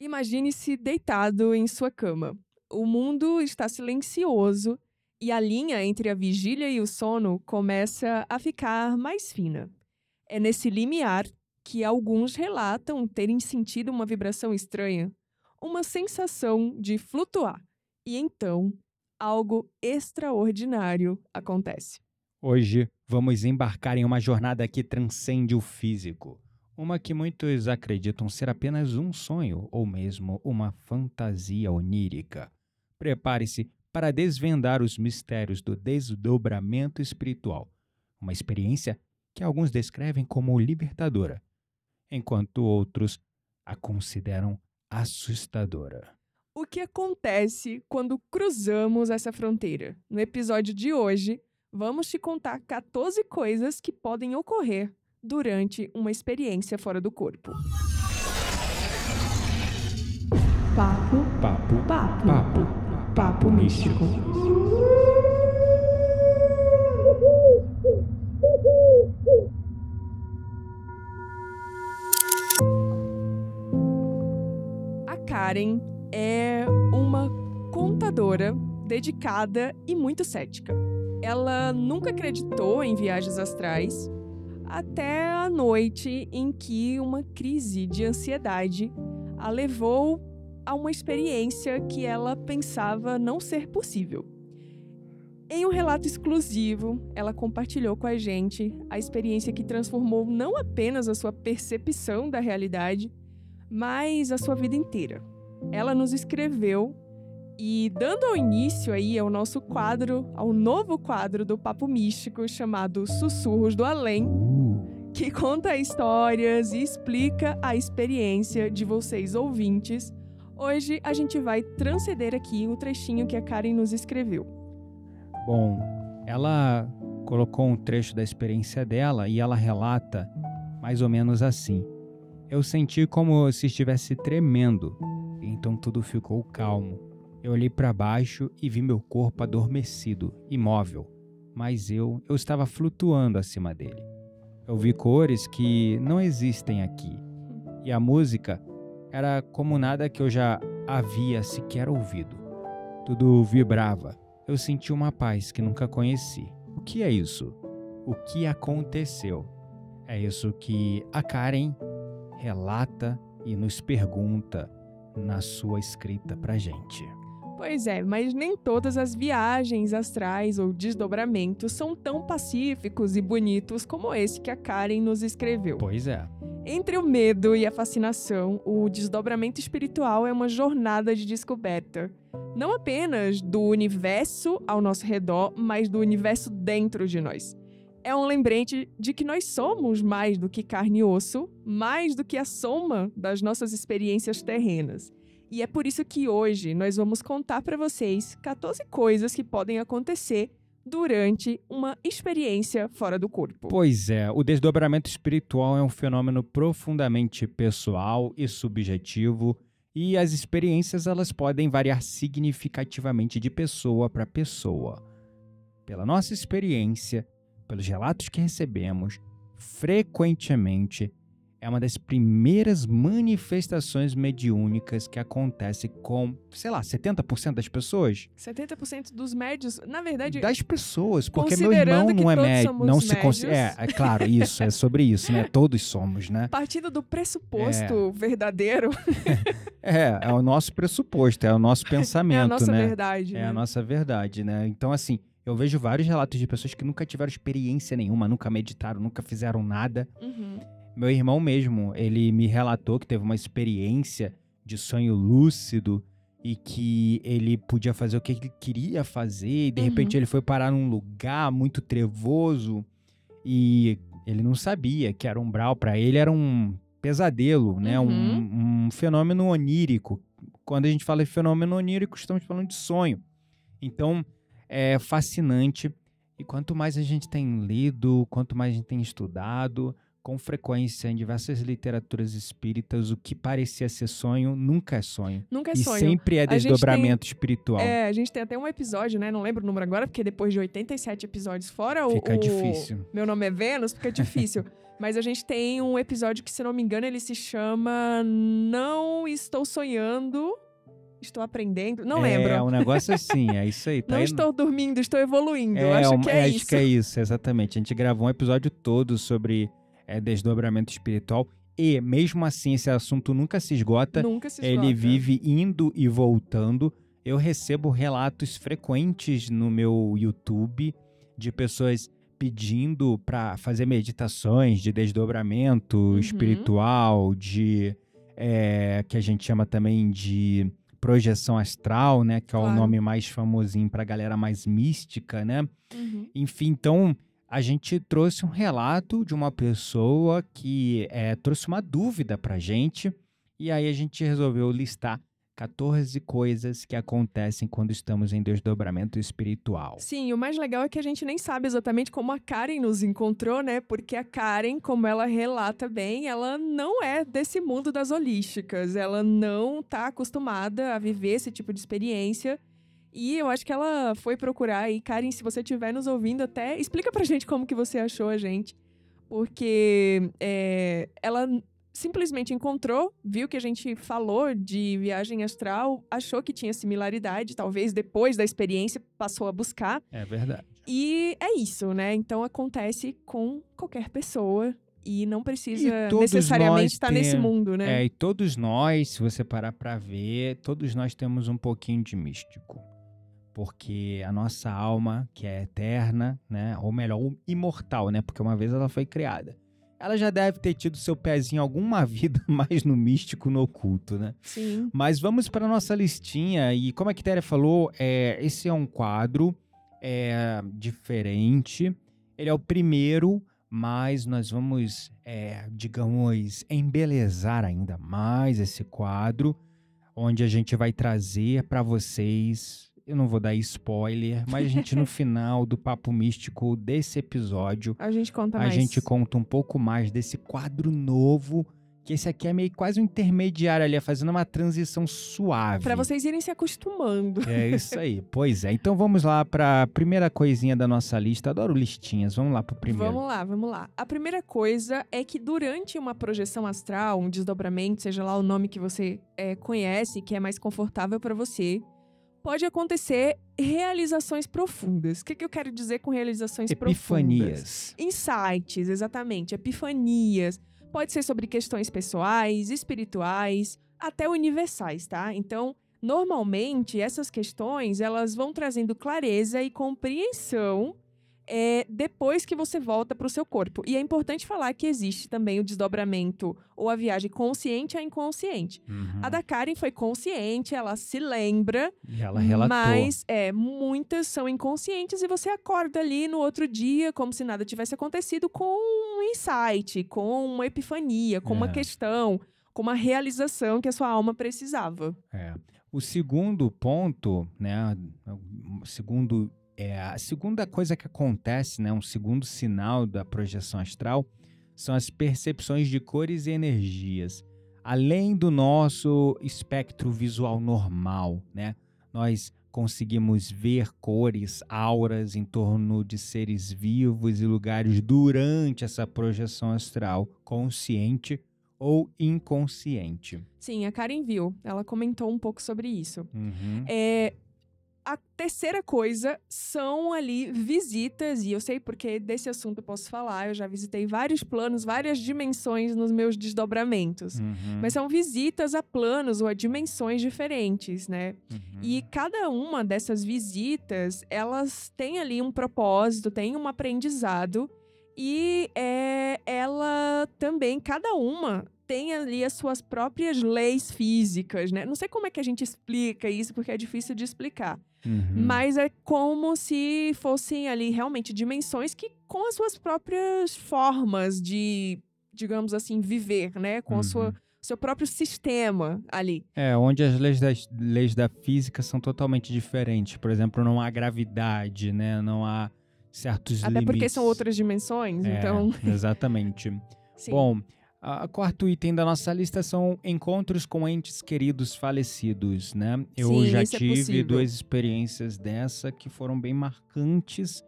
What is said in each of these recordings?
Imagine-se deitado em sua cama. O mundo está silencioso e a linha entre a vigília e o sono começa a ficar mais fina. É nesse limiar que alguns relatam terem sentido uma vibração estranha, uma sensação de flutuar. E então, algo extraordinário acontece. Hoje vamos embarcar em uma jornada que transcende o físico, uma que muitos acreditam ser apenas um sonho ou mesmo uma fantasia onírica. Prepare-se para desvendar os mistérios do desdobramento espiritual, uma experiência que alguns descrevem como libertadora, enquanto outros a consideram assustadora. O que acontece quando cruzamos essa fronteira? No episódio de hoje, vamos te contar 14 coisas que podem ocorrer durante uma experiência fora do corpo. Papo, Papo, papo, papo, papo místico. A Karen é uma contadora dedicada e muito cética. Ela nunca acreditou em viagens astrais até a noite em que uma crise de ansiedade a levou a uma experiência que ela pensava não ser possível. Em um relato exclusivo, ela compartilhou com a gente a experiência que transformou não apenas a sua percepção da realidade, mas a sua vida inteira. Ela nos escreveu e dando início aí ao nosso quadro, ao novo quadro do Papo Místico chamado Sussurros do Além, Uh, que conta histórias e explica a experiência de vocês ouvintes. Hoje a gente vai transcender aqui o trechinho que a Karen nos escreveu. Bom, ela colocou um trecho da experiência dela e ela relata mais ou menos assim. Eu senti como se estivesse tremendo, então tudo ficou calmo. Eu olhei para baixo e vi meu corpo adormecido, imóvel, mas eu, eu estava flutuando acima dele. Eu vi cores que não existem aqui, e a música era como nada que eu já havia sequer ouvido. Tudo vibrava. Eu senti uma paz que nunca conheci. O que é isso? O que aconteceu? É isso que a Karen relata e nos pergunta na sua escrita pra gente. Pois é, mas nem todas as viagens astrais ou desdobramentos são tão pacíficos e bonitos como esse que a Karen nos escreveu. Pois é. Entre o medo e a fascinação, o desdobramento espiritual é uma jornada de descoberta. Não apenas do universo ao nosso redor, mas do universo dentro de nós. É um lembrete de que nós somos mais do que carne e osso, mais do que a soma das nossas experiências terrenas. E é por isso que hoje nós vamos contar para vocês 14 coisas que podem acontecer durante uma experiência fora do corpo. Pois é, o desdobramento espiritual é um fenômeno profundamente pessoal e subjetivo, e as experiências elas podem variar significativamente de pessoa para pessoa. Pela nossa experiência, pelos relatos que recebemos, frequentemente é uma das primeiras manifestações mediúnicas que acontece com, sei lá, 70% das pessoas? 70% dos médios, na verdade, Das pessoas, porque meu irmão não é somos não se considera. É, médios. é claro, isso, é sobre isso, né? Todos somos, né? partindo do pressuposto verdadeiro, É, é o nosso pressuposto, é o nosso pensamento, é a nossa né? verdade. É né? a nossa verdade, né? Então, assim, eu vejo vários relatos de pessoas que nunca tiveram experiência nenhuma, nunca meditaram, nunca fizeram nada. Uhum. Meu irmão mesmo, ele me relatou que teve uma experiência de sonho lúcido e que ele podia fazer o que ele queria fazer e de Uhum. repente ele foi parar num lugar muito trevoso e ele não sabia que era umbral para ele era um pesadelo, né? Uhum. Um, um fenômeno onírico. Quando a gente fala de fenômeno onírico, estamos falando de sonho. Então, é fascinante e quanto mais a gente tem lido, quanto mais a gente tem estudado, com frequência em diversas literaturas espíritas, o que parecia ser sonho nunca é sonho. Nunca é e sonho. sempre é desdobramento espiritual. É, a gente tem até um episódio, né? Não lembro o número agora, porque depois de 87 episódios fora o. Fica o- difícil. Meu nome é Vênus, fica difícil. Mas a gente tem um episódio que, se não me engano, ele se chama Não estou sonhando, estou aprendendo. Não é, lembro. É um negócio assim, é isso aí. Tá Não aí- estou dormindo, estou evoluindo. É, acho que é, acho isso. que é isso, exatamente. A gente gravou um episódio todo sobre é, desdobramento espiritual. E, mesmo assim, esse assunto nunca se esgota. Nunca se Ele esgota. vive indo e voltando. Eu recebo relatos frequentes no meu YouTube de pessoas pedindo para fazer meditações de desdobramento Uhum. espiritual, de é, que a gente chama também de projeção astral, né? Que é o Claro. nome mais famosinho para galera mais mística, né? Uhum. Enfim, então a gente trouxe um relato de uma pessoa que é, trouxe uma dúvida pra gente e aí a gente resolveu listar 14 coisas que acontecem quando estamos em desdobramento espiritual. Sim, o mais legal é que a gente nem sabe exatamente como a Karen nos encontrou, né? Porque a Karen, como ela relata bem, ela não é desse mundo das holísticas. Ela não tá acostumada a viver esse tipo de experiência. E eu acho que ela foi procurar aí. Karen, se você estiver nos ouvindo até, explica pra gente como que você achou a gente. Porque é, ela simplesmente encontrou, viu que a gente falou de viagem astral, achou que tinha similaridade, talvez depois da experiência passou a buscar. É verdade. E é isso, né? Então acontece com qualquer pessoa e não precisa E necessariamente estar nesse tem- mundo, né? É, e todos nós, se você parar pra ver, todos nós temos um pouquinho de místico. Porque a nossa alma, que é eterna, né? Ou melhor, imortal, né? Porque uma vez ela foi criada. Ela já deve ter tido seu pezinho alguma vida mais no místico, no oculto, né? Sim. Mas vamos para nossa listinha e como a Quitéria falou, é, esse é um quadro é, diferente. Ele é o primeiro, mas nós vamos, é, digamos, embelezar ainda mais esse quadro, onde a gente vai trazer para vocês. Eu não vou dar spoiler, mas a gente no final do papo místico desse episódio A gente conta a mais. gente conta um pouco mais desse quadro novo, que esse aqui é meio quase um intermediário ali, é fazendo uma transição suave. Pra vocês irem se acostumando. É isso aí. pois é. Então vamos lá para a primeira coisinha da nossa lista. Adoro listinhas. Vamos lá pro primeiro. Vamos lá, vamos lá. A primeira coisa é que durante uma projeção astral, um desdobramento, seja lá o nome que você é, conhece, que é mais confortável para você, pode acontecer realizações profundas. O que, que eu quero dizer com realizações profundas? Epifanias. Insights, exatamente, epifanias. Pode ser sobre questões pessoais, espirituais, até universais, tá? Então, normalmente essas questões elas vão trazendo clareza e compreensão é, depois que você volta para o seu corpo. E é importante falar que existe também o desdobramento ou a viagem consciente a inconsciente. Uhum. A da Karen foi consciente, ela se lembra, E ela relatou. mas é, muitas são inconscientes e você acorda ali no outro dia como se nada tivesse acontecido com um insight, com uma epifania, com uma É. questão, com uma realização que a sua alma precisava. É. O segundo ponto, né? O segundo é a segunda coisa que acontece, né? Um segundo sinal da projeção astral são as percepções de cores e energias. Além do nosso espectro visual normal, né? Nós conseguimos ver cores, auras em torno de seres vivos e lugares durante essa projeção astral, consciente ou inconsciente. Sim, a Karen viu, ela comentou um pouco sobre isso. Uhum. É, a terceira coisa são ali visitas, e eu sei porque desse assunto eu posso falar, eu já visitei vários planos, várias dimensões nos meus desdobramentos. Uhum. Mas são visitas a planos ou a dimensões diferentes, né? Uhum. E cada uma dessas visitas, elas têm ali um propósito, tem um aprendizado. E é, ela também, cada uma tem ali as suas próprias leis físicas, né? Não sei como é que a gente explica isso, porque é difícil de explicar. Uhum. Mas é como se fossem ali realmente dimensões que, com as suas próprias formas de, digamos assim, viver, né? Com a sua Uhum. seu próprio sistema ali. É, onde as leis, das, leis da física são totalmente diferentes. Por exemplo, não há gravidade, né? Não há certos Até limites. porque são outras dimensões, É, então. Exatamente. Sim. Bom, a quarto item da nossa lista são encontros com entes queridos falecidos, né? Eu Sim, já é tive possível. duas experiências dessa que foram bem marcantes,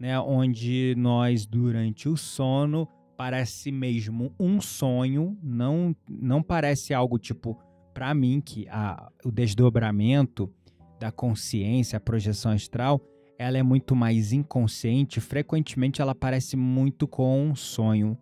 né? Onde nós, durante o sono, parece mesmo um sonho, não, não parece algo tipo para mim que a, o desdobramento da consciência, a projeção astral, ela é muito mais inconsciente, frequentemente ela parece muito com um sonho.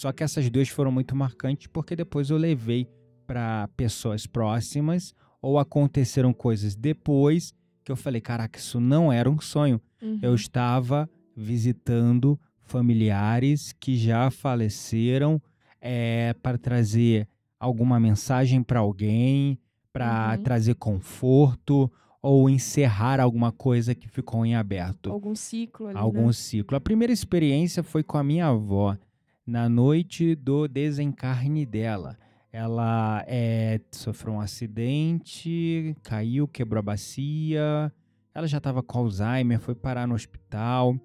Só que essas duas foram muito marcantes porque depois eu levei para pessoas próximas ou aconteceram coisas depois que eu falei, caraca, isso não era um sonho. Uhum. Eu estava visitando familiares que já faleceram é, para trazer alguma mensagem para alguém, para Uhum. trazer conforto ou encerrar alguma coisa que ficou em aberto, Algum ciclo ali, algum né? ciclo. A primeira experiência foi com a minha avó, na noite do desencarne dela. Ela é, sofreu um acidente, caiu, quebrou a bacia. Ela já estava com Alzheimer, foi parar no hospital.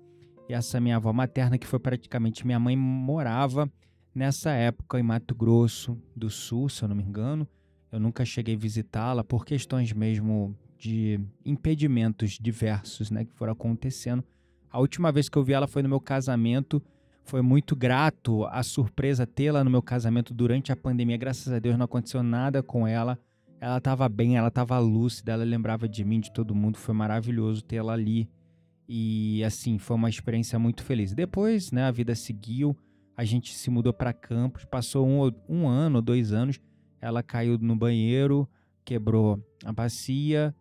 E essa minha avó materna, que foi praticamente minha mãe, morava nessa época em Mato Grosso do Sul, se eu não me engano. Eu nunca cheguei a visitá-la por questões mesmo de impedimentos diversos, né, que foram acontecendo. A última vez que eu vi ela foi no meu casamento. Foi muito grato a surpresa tê-la no meu casamento durante a pandemia. Graças a Deus não aconteceu nada com ela. Ela estava bem, ela estava lúcida, ela lembrava de mim, de todo mundo. Foi maravilhoso tê-la ali. E assim, foi uma experiência muito feliz. Depois, né, a vida seguiu. A gente se mudou para Campos, passou um, um ano, dois anos. Ela caiu no banheiro, quebrou a bacia,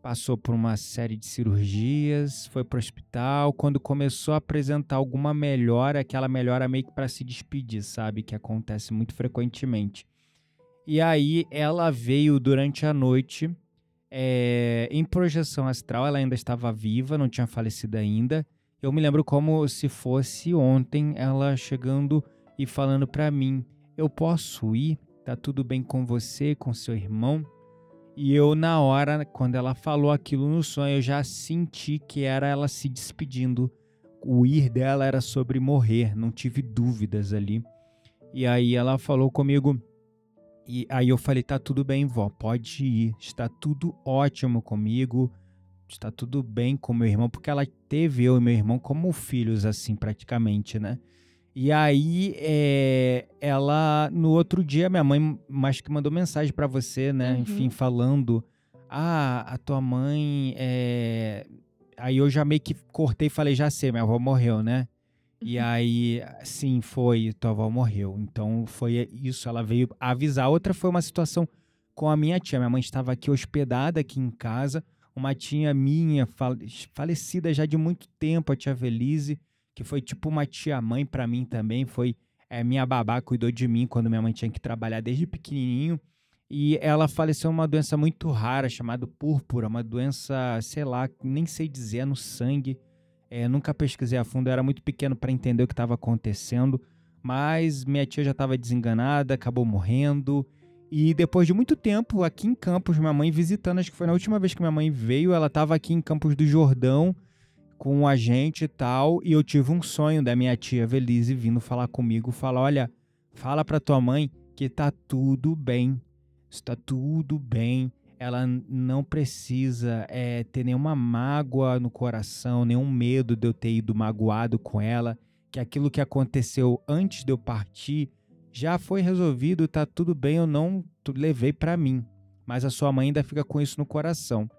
passou por uma série de cirurgias, foi para o hospital. Quando começou a apresentar alguma melhora, aquela melhora meio que para se despedir, sabe? Que acontece muito frequentemente. E aí ela veio durante a noite é, em projeção astral, ela ainda estava viva, não tinha falecido ainda. Eu me lembro como se fosse ontem ela chegando e falando para mim: Eu posso ir? Tá tudo bem com você, com seu irmão? E eu, na hora, quando ela falou aquilo no sonho, eu já senti que era ela se despedindo. O ir dela era sobre morrer, não tive dúvidas ali. E aí ela falou comigo. E aí eu falei: tá tudo bem, vó, pode ir. Está tudo ótimo comigo. Está tudo bem com meu irmão, porque ela teve eu e meu irmão como filhos, assim, praticamente, né? E aí, é, ela, no outro dia, minha mãe, acho que mandou mensagem para você, né? Uhum. Enfim, falando: Ah, a tua mãe. É... Aí eu já meio que cortei e falei: Já sei, minha avó morreu, né? E aí, sim, foi, tua avó morreu. Então foi isso, ela veio avisar. Outra foi uma situação com a minha tia. Minha mãe estava aqui hospedada aqui em casa. Uma tia minha, fale- falecida já de muito tempo, a tia Velise, que foi tipo uma tia-mãe pra mim também. Foi é, minha babá, cuidou de mim quando minha mãe tinha que trabalhar desde pequenininho. E ela faleceu uma doença muito rara, chamada púrpura, uma doença, sei lá, nem sei dizer, é no sangue. É, nunca pesquisei a fundo, eu era muito pequeno para entender o que estava acontecendo, mas minha tia já estava desenganada, acabou morrendo. E depois de muito tempo, aqui em Campos, minha mãe visitando, acho que foi na última vez que minha mãe veio, ela estava aqui em Campos do Jordão com a gente e tal, e eu tive um sonho da minha tia Velise vindo falar comigo, falar, olha, fala para tua mãe que tá tudo bem, está tudo bem, ela não precisa é, ter nenhuma mágoa no coração, nenhum medo de eu ter ido magoado com ela, que aquilo que aconteceu antes de eu partir já foi resolvido, tá tudo bem, eu não levei pra mim. Mas a sua mãe ainda fica com isso no coração.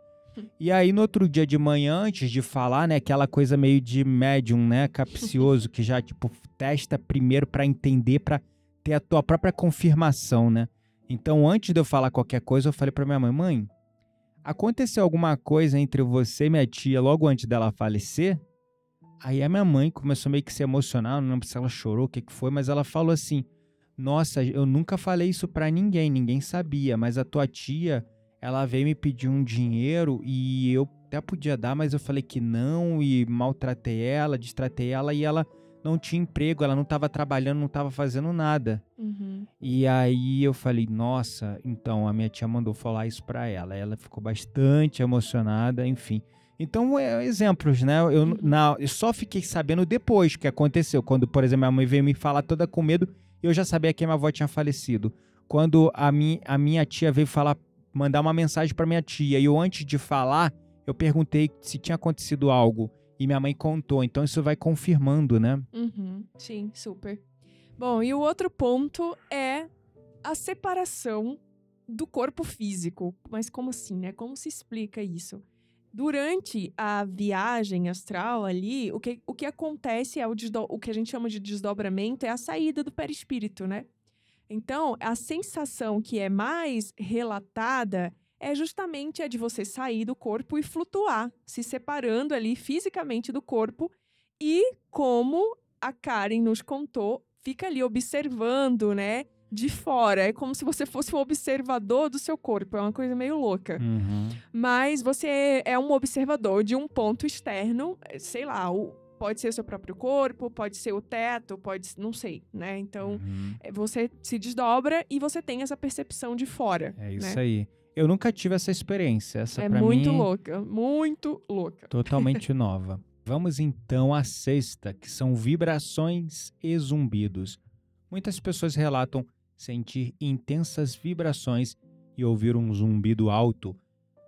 E aí, no outro dia de manhã, antes de falar, né, aquela coisa meio de médium, né, capcioso, que já, tipo, testa primeiro pra entender, pra ter a tua própria confirmação, né? Então, antes de eu falar qualquer coisa, eu falei pra minha mãe, mãe, aconteceu alguma coisa entre você e minha tia logo antes dela falecer? Aí a minha mãe começou meio que se emocionar, não lembro se ela chorou, o que que foi, mas ela falou assim: "Nossa, eu nunca falei isso pra ninguém, ninguém sabia, mas a tua tia, ela veio me pedir um dinheiro e eu até podia dar, mas eu falei que não e maltratei ela, distratei ela e ela não tinha emprego, ela não estava trabalhando, não estava fazendo nada. Uhum. E aí eu falei, nossa, então a minha tia mandou falar isso pra ela. Ela ficou bastante emocionada, enfim. Então, é, exemplos, né? Eu, Uhum. na, eu só fiquei sabendo depois que aconteceu. Quando, por exemplo, minha mãe veio me falar toda com medo, eu já sabia que minha avó tinha falecido. Quando a, mi, a minha tia veio falar, mandar uma mensagem pra minha tia, e eu antes de falar, eu perguntei se tinha acontecido algo. E minha mãe contou. Então isso vai confirmando, né? Uhum. Sim, super. Bom, e o outro ponto é a separação do corpo físico. Mas como assim, né? Como se explica isso? Durante a viagem astral ali, o que, o que acontece é o, o que a gente chama de desdobramento, é a saída do perispírito, né? Então, a sensação que é mais relatada é justamente a de você sair do corpo e flutuar, se separando ali fisicamente do corpo. E como a Karen nos contou, fica ali observando, né? De fora. É como se você fosse um observador do seu corpo. É uma coisa meio louca. Uhum. Mas você é um observador de um ponto externo, sei lá, o- pode ser o seu próprio corpo, pode ser o teto, pode, não sei, né? Então, Uhum. eh, você se desdobra e você tem essa percepção de fora. É isso né? aí. Eu nunca tive essa experiência. Essa É muito mim louca, muito louca. totalmente nova. Vamos então à sexta, que são vibrações e zumbidos. Muitas pessoas relatam sentir intensas vibrações e ouvir um zumbido alto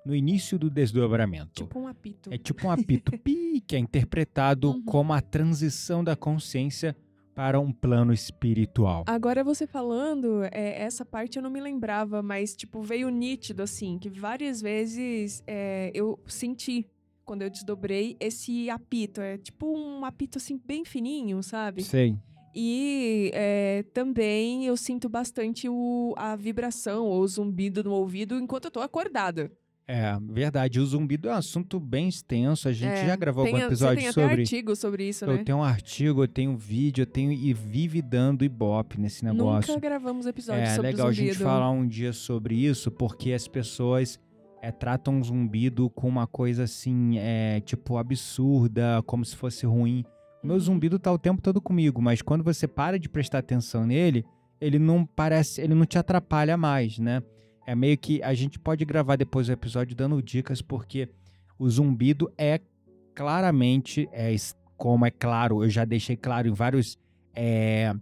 no início do desdobramento. Tipo um apito. É tipo um apito pi, que é interpretado Uhum. como a transição da consciência para um plano espiritual. Agora você falando, é, essa parte eu não me lembrava, mas tipo, veio nítido, assim, que várias vezes é, eu senti, quando eu desdobrei, esse apito. É tipo um apito, assim, bem fininho, sabe? Sei. E é, também eu sinto bastante o, a vibração ou o zumbido no ouvido enquanto eu tô acordada. É, verdade. O zumbido é um assunto bem extenso. A gente É, já gravou tem, algum a- episódio Você tem sobre. até artigo sobre isso, Eu né? tenho um artigo, eu tenho vídeo, eu tenho e vive dando ibope nesse negócio. Nunca gravamos episódio é sobre legal a zumbido. gente falar um dia sobre isso, porque as pessoas é, tratam o zumbido com uma coisa assim, é, tipo, absurda, como se fosse ruim. O meu Uhum. zumbido tá o tempo todo comigo, mas quando você para de prestar atenção nele, ele não parece, ele não te atrapalha mais, né? É meio que a gente pode gravar depois o episódio dando dicas, porque o zumbido é claramente, é, como é claro, eu já deixei claro em vários é,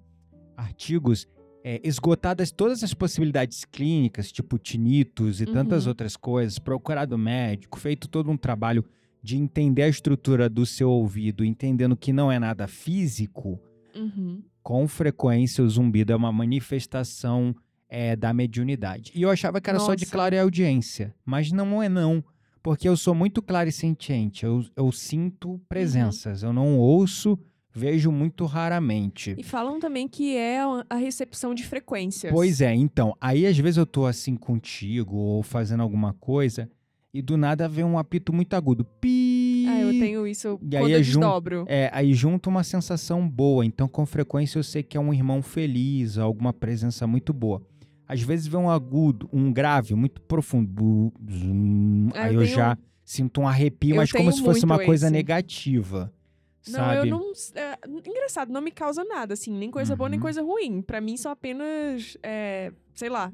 artigos, é, esgotadas todas as possibilidades clínicas, tipo tinitos e tantas Uhum. outras coisas, procurado médico, feito todo um trabalho de entender a estrutura do seu ouvido, entendendo que não é nada físico, Uhum. com frequência o zumbido é uma manifestação é, da mediunidade. E eu achava que era só de Nossa. clareaudiência, mas não é não, porque eu sou muito clariscientiente, eu, eu sinto presenças, eu não ouço, vejo muito raramente. E falam também que é a recepção de frequências. Pois é, então, aí às vezes eu tô assim contigo ou fazendo alguma coisa e do nada vem um apito muito agudo. Pi! Ah, eu tenho isso E aí quando é eu jun- desdobro. É, aí junta uma sensação boa, então com frequência eu sei que é um irmão feliz, alguma presença muito boa. Às vezes vem um agudo, um grave muito profundo. zum, Ah, aí eu eu, tenho- já sinto um arrepio, eu mas como se fosse uma coisa esse. negativa. Não, sabe? eu não. é, engraçado, não me causa nada, assim, nem coisa boa, nem Uhum. coisa ruim. Pra mim são apenas, é, sei lá,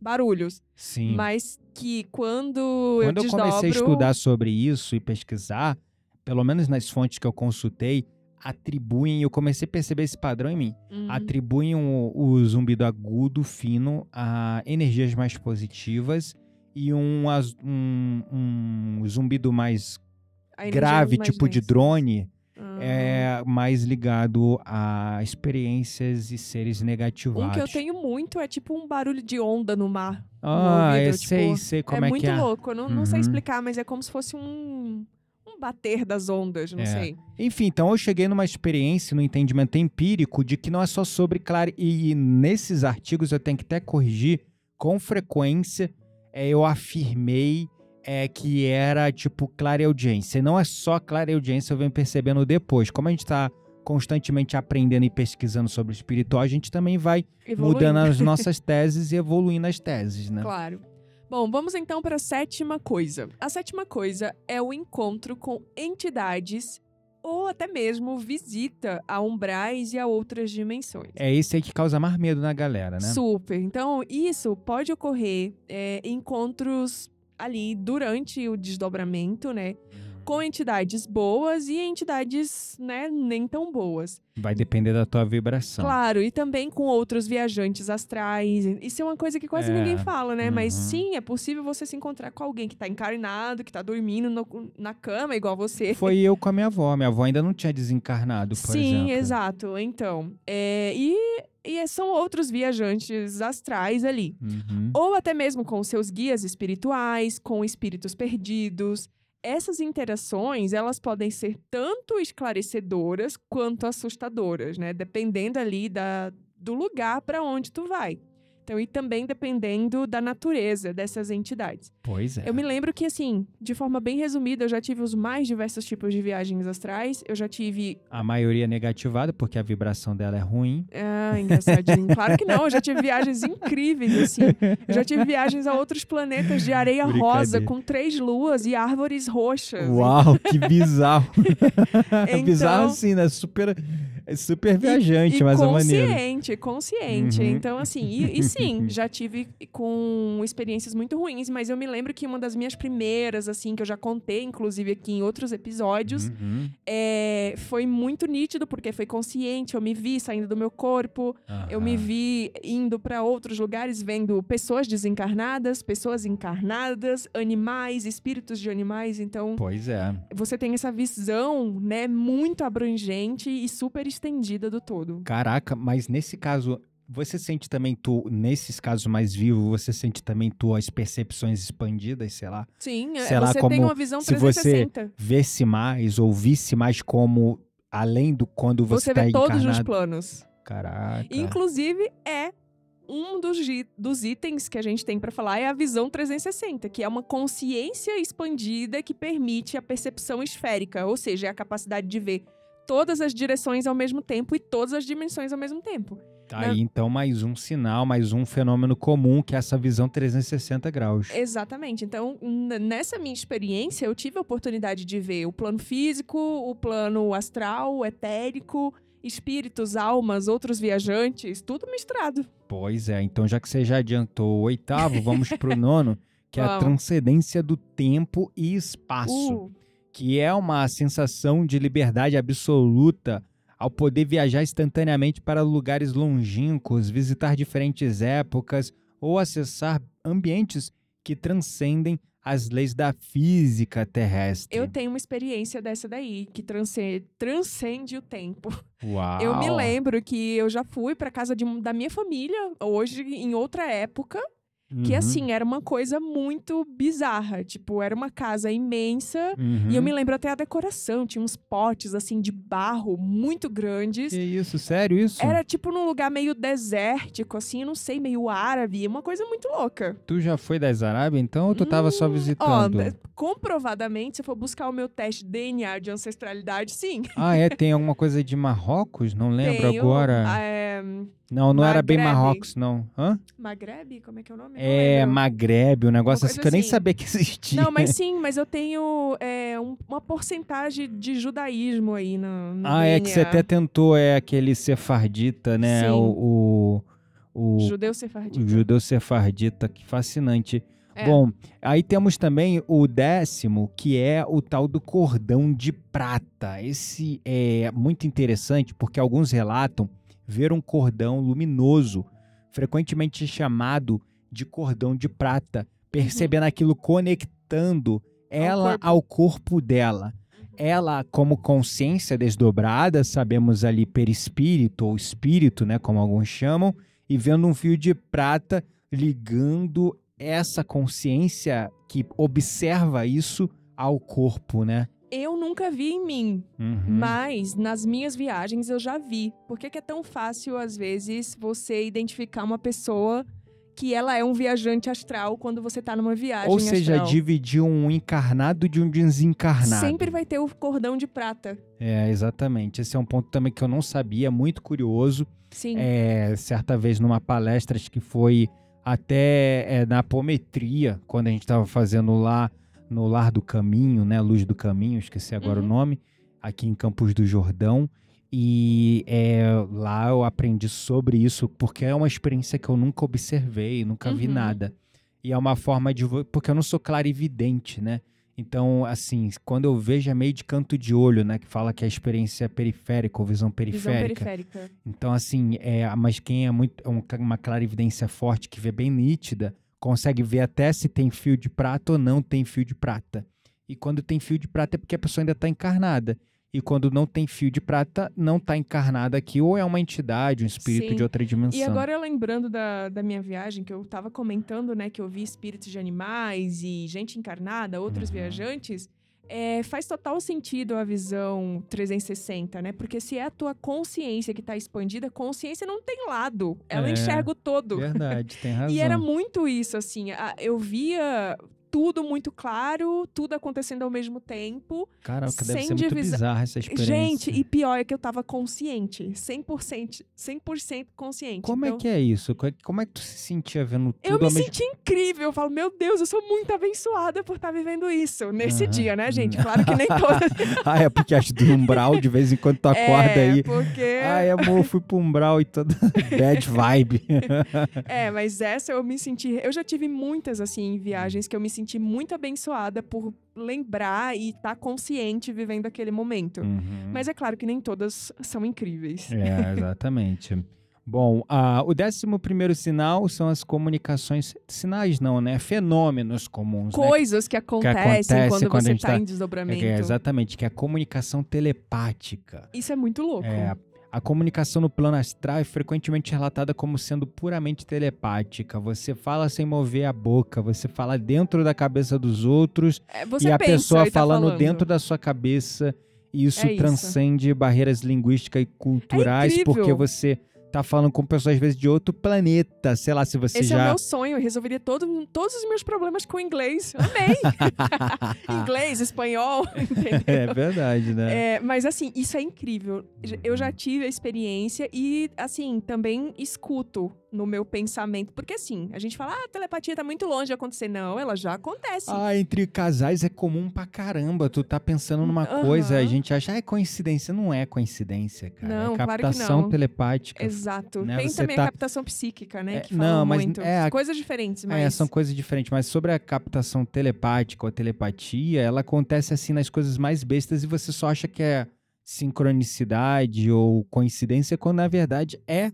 barulhos. Sim. Mas que quando, Quando eu eu, desdobro... comecei a estudar sobre isso e pesquisar, pelo menos nas fontes que eu consultei, atribuem, eu comecei a perceber esse padrão em mim, Uhum. atribuem o, o zumbido agudo, fino, a energias mais positivas e um, um, um zumbido mais grave, mais tipo de drone, Ah. é mais ligado a experiências e seres Um negativados. que eu tenho muito é tipo um barulho de onda no mar. no Ah, ouvido, eu tipo, sei, sei como é, muito que é. louco, eu não, não sei Uhum. explicar, mas é como se fosse um, um bater das ondas, não É. sei. Enfim, então eu cheguei numa experiência, no entendimento empírico de que não é só sobre claro e, e nesses artigos eu tenho que até corrigir com frequência é, eu afirmei é, que era tipo clareaudiência. E não é só clareaudiência, eu venho percebendo depois. Como a gente está constantemente aprendendo e pesquisando sobre o espiritual, a gente também vai Evoluindo. mudando as nossas teses e evoluindo as teses, né? Claro. Bom, vamos então para a sétima coisa. A sétima coisa é o encontro com entidades ou até mesmo visita a umbrais e a outras dimensões. É esse aí que causa mais medo na galera, né? Super. Então, isso pode ocorrer é, em encontros ali durante o desdobramento, né? Com entidades boas e entidades, né, nem tão boas. Vai depender da tua vibração. Claro, e também com outros viajantes astrais. Isso é uma coisa que quase É, ninguém fala, né? Mas uhum. sim, é possível você se encontrar com alguém que tá encarnado, que tá dormindo no- na cama, igual você. Foi eu com a minha avó. Minha avó ainda não tinha desencarnado, por Sim, exemplo. exato. Então, é, e e é- são outros viajantes astrais ali. Uhum. Ou até mesmo com seus guias espirituais, com espíritos perdidos. Essas interações, elas podem ser tanto esclarecedoras quanto assustadoras, né? Dependendo ali da, do lugar para onde tu vai. Então, e também dependendo da natureza dessas entidades. Pois é. Eu me lembro que, assim, de forma bem resumida, eu já tive os mais diversos tipos de viagens astrais. Eu já tive. A maioria é negativada, porque a vibração dela é ruim. Ah, engraçadinho. claro que não, eu já tive viagens incríveis, assim. Eu já tive viagens a outros planetas de areia rosa, com três luas e árvores roxas. Uau, que bizarro. Então- bizarro assim, né? Super, é super viajante, e mas é maneiro. consciente, consciente. Uhum. Então, assim, e, e sim, já tive com experiências muito ruins, mas eu me lembro que uma das minhas primeiras, assim, que eu já contei, inclusive aqui em outros episódios, Uhum. é, foi muito nítido, porque foi consciente, eu me vi saindo do meu corpo, eu me vi indo para outros lugares, vendo pessoas desencarnadas, pessoas encarnadas, animais, espíritos de animais, então Pois é. você tem essa visão, né, muito abrangente e super estendida do todo. Caraca, mas nesse caso, você sente também tu, nesses casos mais vivos, você sente também tuas percepções expandidas, sei lá? Sim, é, Sei lá, tem como uma visão se você 360. Vê-se mais, ouvisse mais como, além do quando você, Você, tá vê todos os planos. Caraca. Inclusive, é um dos, dos itens que a gente tem para falar é a visão 360, que é uma consciência expandida que permite a percepção esférica, ou seja, é a capacidade de ver todas as direções ao mesmo tempo e todas as dimensões ao mesmo tempo. Tá aí então mais um sinal, mais um fenômeno comum que é essa visão 360 graus. Exatamente. Então, nessa minha experiência, eu tive a oportunidade de ver o plano físico, o plano astral, o etérico, espíritos, almas, outros viajantes, tudo misturado. Pois é, então já que você já adiantou o oitavo, vamos pro nono, que é a transcendência do tempo e espaço. Uh, que é uma sensação de liberdade absoluta ao poder viajar instantaneamente para lugares longínquos, visitar diferentes épocas ou acessar ambientes que transcendem as leis da física terrestre. eu tenho uma experiência dessa daí, que transcende, transcende o tempo. Uau. Eu me lembro que eu já fui para casa de da minha família, hoje em outra época, que Uhum, assim, era uma coisa muito bizarra. Tipo, era uma casa imensa. uhum. E eu me lembro até a decoração, tinha uns potes assim de barro muito grandes. Que isso, sério isso? Era tipo num lugar meio desértico, assim, eu não sei, meio árabe, uma coisa muito louca. Tu já foi das Arábia então ou tu tava só Hum, Ó, visitando? né, comprovadamente, se eu for buscar o meu teste de DNA de ancestralidade, sim. Ah, é? Tem alguma coisa de Marrocos? Não lembro Tenho, agora. é, Não, não era bem Magrebe. Marrocos, não. Hã? Maghreb? Como é que é o nome? É. Magrebe, um negócio assim que eu nem assim. sabia que existia. Não, mas sim, mas eu tenho é, um- uma porcentagem de judaísmo aí no, no Ah, é que você DNA. até tentou, é aquele sefardita, né? Sim. O, o, o, Judeu o sefardita. judeu sefardita, que fascinante. É. Bom, aí temos também o décimo, que é o tal do cordão de prata. Esse é muito interessante porque alguns relatam ver um cordão luminoso, frequentemente chamado de cordão de prata, percebendo aquilo conectando ela corpo. ao corpo dela. Ela, como consciência desdobrada, sabemos ali perispírito ou espírito, né, como alguns chamam, e vendo um fio de prata ligando essa consciência que observa isso ao corpo, né? Eu nunca vi em mim, Uhum. mas nas minhas viagens eu já vi. Por que, que é tão fácil, às vezes, você identificar uma pessoa que ela é um viajante astral quando você tá numa viagem Ou seja, astral? dividir um encarnado de um desencarnado. Sempre vai ter o cordão de prata. É, exatamente. Esse é um ponto também que eu não sabia, muito curioso. Sim. É, certa vez numa palestra, acho que foi até é, na apometria, quando a gente estava fazendo lá no Lar do Caminho, né? Luz do Caminho, esqueci agora Uhum. o nome, aqui em Campos do Jordão. E é, lá eu aprendi sobre isso, porque é uma experiência que eu nunca observei, nunca vi Uhum. nada. E é uma forma de. Porque eu não sou clarividente, né? Então, assim, quando eu vejo é meio de canto de olho, né? Que fala que é experiência periférica ou visão Visão periférica. periférica. Então, assim, é, mas quem é muito é um- uma clarividência forte, que vê bem nítida, consegue ver até se tem fio de prata ou não tem fio de prata. E quando tem fio de prata é porque a pessoa ainda está encarnada. E quando não tem fio de prata, não tá encarnada aqui, ou é uma entidade, um espírito Sim. de outra dimensão. E agora, lembrando da, da minha viagem, que eu tava comentando, né, que eu vi espíritos de animais e gente encarnada, outros Uhum. viajantes, é, faz total sentido a visão 360, né? Porque se é a tua consciência que tá expandida, consciência não tem lado. Ela É, enxerga o todo. Verdade, tem razão. E era muito isso, assim. a- Eu via tudo muito claro, tudo acontecendo ao mesmo tempo. Caraca, deve sem ser muito divisa- bizarra essa experiência. Gente, e pior é que eu tava consciente. 100%, 100% consciente. Como Então, é que é isso? Co- Como é que tu se sentia vendo tudo Eu me mesmo senti incrível. Eu falo, meu Deus, eu sou muito abençoada por estar vivendo isso. Nesse Aham. dia, né, gente? Claro que nem todas. Ah, é porque acho do umbral, de vez em quando tu acorda é, aí. porque... Ai, amor, fui pro umbral e toda bad vibe. É, mas essa eu me senti. Eu já tive muitas, assim, viagens que eu me senti muito abençoada por lembrar e estar consciente vivendo aquele momento. Uhum. Mas é claro que nem todas são incríveis. É, exatamente. Bom, ah, o décimo primeiro sinal são as comunicações. Sinais não, né? Fenômenos comuns. né? Coisas que acontecem acontece quando quando você gente tá, tá- em desdobramento. que é exatamente, que é a comunicação telepática. Isso é muito louco. É, a comunicação no plano astral é frequentemente relatada como sendo puramente telepática. Você fala sem mover a boca, você fala dentro da cabeça dos outros É, e a pessoa e tá falando, falando. dentro da sua cabeça. E isso É isso. transcende barreiras linguísticas e culturais, incrível. porque você tá falando com pessoas, às vezes, de outro planeta. Sei lá, se você Esse é o já. meu sonho. Eu resolveria todo, todos os meus problemas com inglês. Amei! inglês, espanhol, entendeu? é verdade, né? É, mas assim, isso é incrível. Eu já tive a experiência e, assim, também escuto no meu pensamento. Porque, assim, a gente fala, ah, a telepatia tá muito longe de acontecer. Não, ela já acontece. Ah, entre casais é comum pra caramba. Tu tá pensando numa Aham. coisa, a gente acha, ah, é coincidência. Não é coincidência, cara. Não, é claro que captação não. telepática. Exato. né, Tem você também tá- a captação psíquica, né? É, que não, mas muito. é a- Coisas diferentes, mas... É, são coisas diferentes, mas sobre a captação telepática ou a telepatia, ela acontece assim nas coisas mais bestas e você só acha que é sincronicidade ou coincidência, quando na verdade é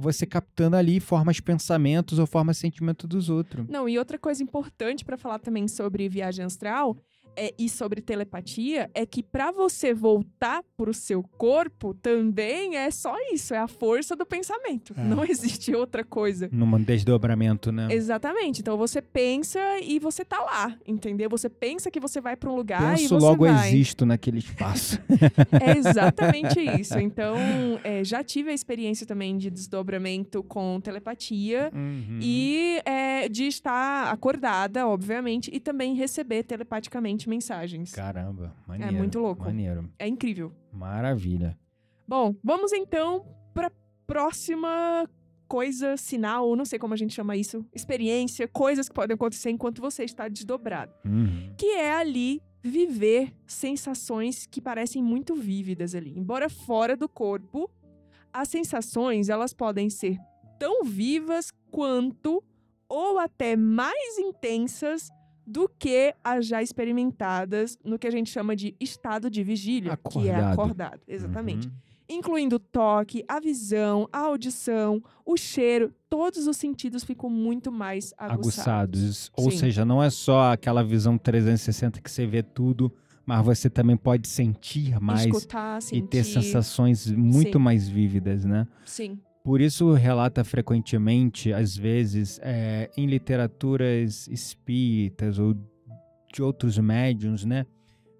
você captando ali formas pensamentos ou formas sentimento dos outros. Não, e outra coisa importante pra falar também sobre viagem astral é, e sobre telepatia é que pra você voltar pro seu corpo também é só isso, é a força do pensamento. É. Não existe outra coisa. Num desdobramento, né? Exatamente. Então você pensa e você tá lá, entendeu? Você pensa que você vai pra um lugar e Penso, você logo vai. existo naquele espaço. É exatamente isso. Então, é, já tive a experiência também de desdobramento com telepatia. Uhum. E é, de estar acordada, obviamente, e também receber telepaticamente mensagens. Caramba, maneiro. muito louco. Maneiro. É incrível. Maravilha. Bom, vamos então para próxima coisa, sinal, não sei como a gente chama isso, experiência, coisas que podem acontecer enquanto você está desdobrado. Uhum. Que é ali viver sensações que parecem muito vívidas ali. Embora fora do corpo, as sensações, elas podem ser tão vivas quanto ou até mais intensas do que as já experimentadas no que a gente chama de estado de vigília, que é Acordado. acordado, exatamente. Uhum. Incluindo o toque, a visão, a audição, o cheiro, todos os sentidos ficam muito mais aguçados. aguçados. Ou Sim. seja, não é só aquela visão 360 que você vê tudo, mas você também pode sentir mais Escutar, sentir. e ter sensações muito Sim. mais vívidas, né? Sim. Por isso relata frequentemente, às vezes, é, em literaturas espíritas ou de outros médiums, né?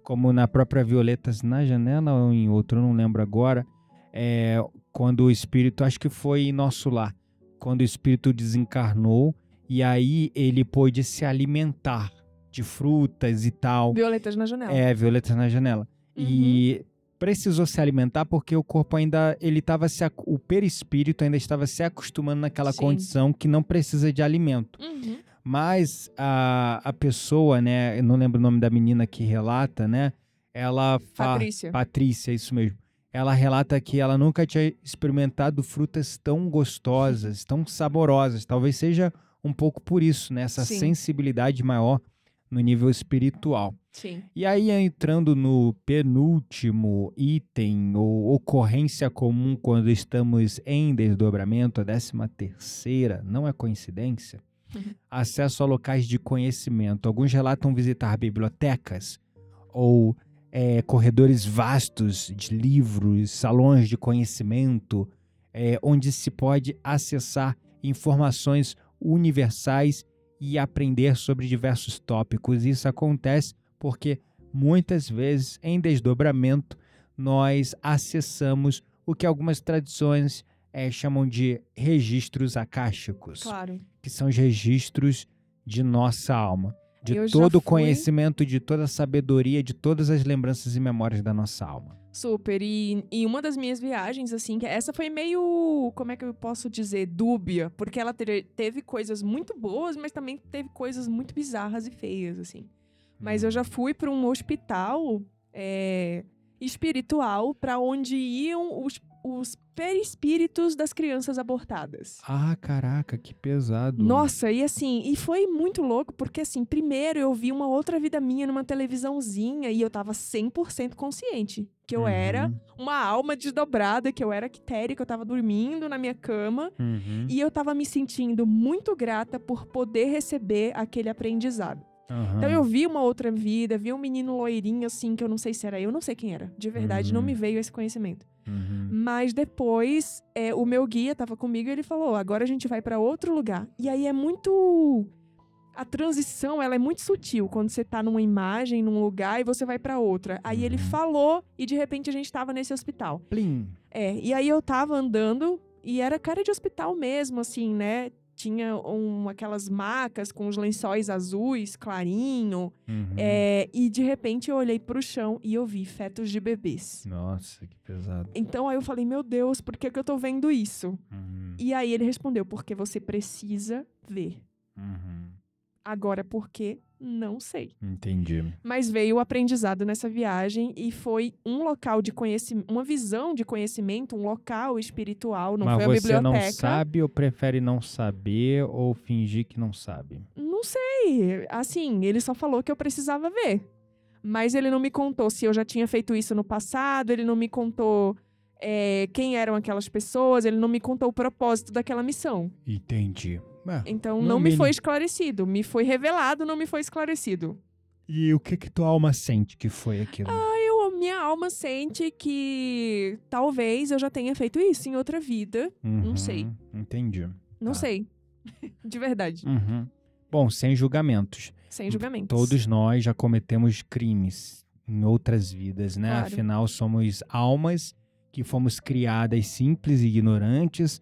Como na própria Violetas na Janela ou em outro, não lembro agora, é, quando o espírito, acho que foi em Nosso Lar, quando o espírito desencarnou e aí ele pôde se alimentar de frutas e tal. Violetas na janela. É, Violetas na Janela. Uhum. E precisou se alimentar porque o corpo ainda ele estava se o perispírito ainda estava se acostumando naquela Sim. condição que não precisa de alimento. Uhum. Mas a, a pessoa, né, eu não lembro o nome da menina que relata, né? Ela Patrícia. Patrícia, isso mesmo. Ela relata que ela nunca tinha experimentado frutas tão gostosas, tão saborosas. Talvez seja um pouco por isso, né? Essa Sim. sensibilidade maior no nível espiritual. Sim. E aí, entrando no penúltimo item, ou ocorrência comum quando estamos em desdobramento, a décima terceira, não é coincidência? Uhum. Acesso a locais de conhecimento. Alguns relatam visitar bibliotecas ou é, corredores vastos de livros, salões de conhecimento, é, onde se pode acessar informações universais e aprender sobre diversos tópicos. Isso acontece porque muitas vezes, em desdobramento, nós acessamos o que algumas tradições é, chamam de registros acásticos, Claro. que são os registros de nossa alma, de Eu todo o conhecimento, de toda a sabedoria, de todas as lembranças e memórias da nossa alma. Super. E, e uma das minhas viagens, assim, que essa foi meio, como é que eu posso dizer, dúbia, porque ela teve coisas muito boas, mas também teve coisas muito bizarras e feias, assim. Mas eu já fui para um hospital é, espiritual para onde iam os, os perispíritos das crianças abortadas. Ah, caraca, que pesado. Nossa, e assim, e foi muito louco, porque assim, primeiro eu vi uma outra vida minha numa televisãozinha e eu tava 100% consciente que eu Uhum, era uma alma desdobrada, que eu era quitéria, que eu tava dormindo na minha cama uhum, e eu tava me sentindo muito grata por poder receber aquele aprendizado. Aham. Então eu vi uma outra vida, vi um menino loirinho assim, que eu não sei se era eu, não sei quem era. De verdade, não Uhum. me veio esse conhecimento. Uhum. Mas depois, é, o meu guia tava comigo e ele falou: agora a gente vai pra outro lugar. E aí é muito. A transição, ela é muito sutil quando você tá numa imagem, num lugar e você vai pra outra. Aí ele Uhum. falou e de repente a gente tava nesse hospital. Plim. É, e aí eu tava andando e era cara de hospital mesmo, assim, né? Tinha um, aquelas macas com os lençóis azuis, clarinho. Uhum. É, e de repente eu olhei pro chão e eu vi fetos de bebês. Nossa, que pesado. Então aí eu falei, meu Deus, por que, que eu tô vendo isso? Uhum. E aí ele respondeu, porque você precisa ver. Uhum. Agora, por quê? Não sei. Entendi. Mas veio o aprendizado nessa viagem e foi um local de conhecimento, uma visão de conhecimento, um local espiritual, não Mas foi a você biblioteca. não sabe ou prefere não saber ou fingir que não sabe? Não sei. Assim, ele só falou que eu precisava ver. Mas ele não me contou se eu já tinha feito isso no passado, ele não me contou é, quem eram aquelas pessoas, ele não me contou o propósito daquela missão. Entendi. É. Então não me mínimo. foi esclarecido. Me foi revelado, não me foi esclarecido. E o que que tua alma sente que foi aquilo? Eu, minha alma sente que talvez eu já tenha feito isso em outra vida. não sei. Uhum, Entendi. Não Tá. sei. De verdade. Uhum. Bom, sem julgamentos. Sem julgamentos. Todos nós já cometemos crimes em outras vidas, né? Claro. Afinal, somos almas que fomos criadas simples e ignorantes,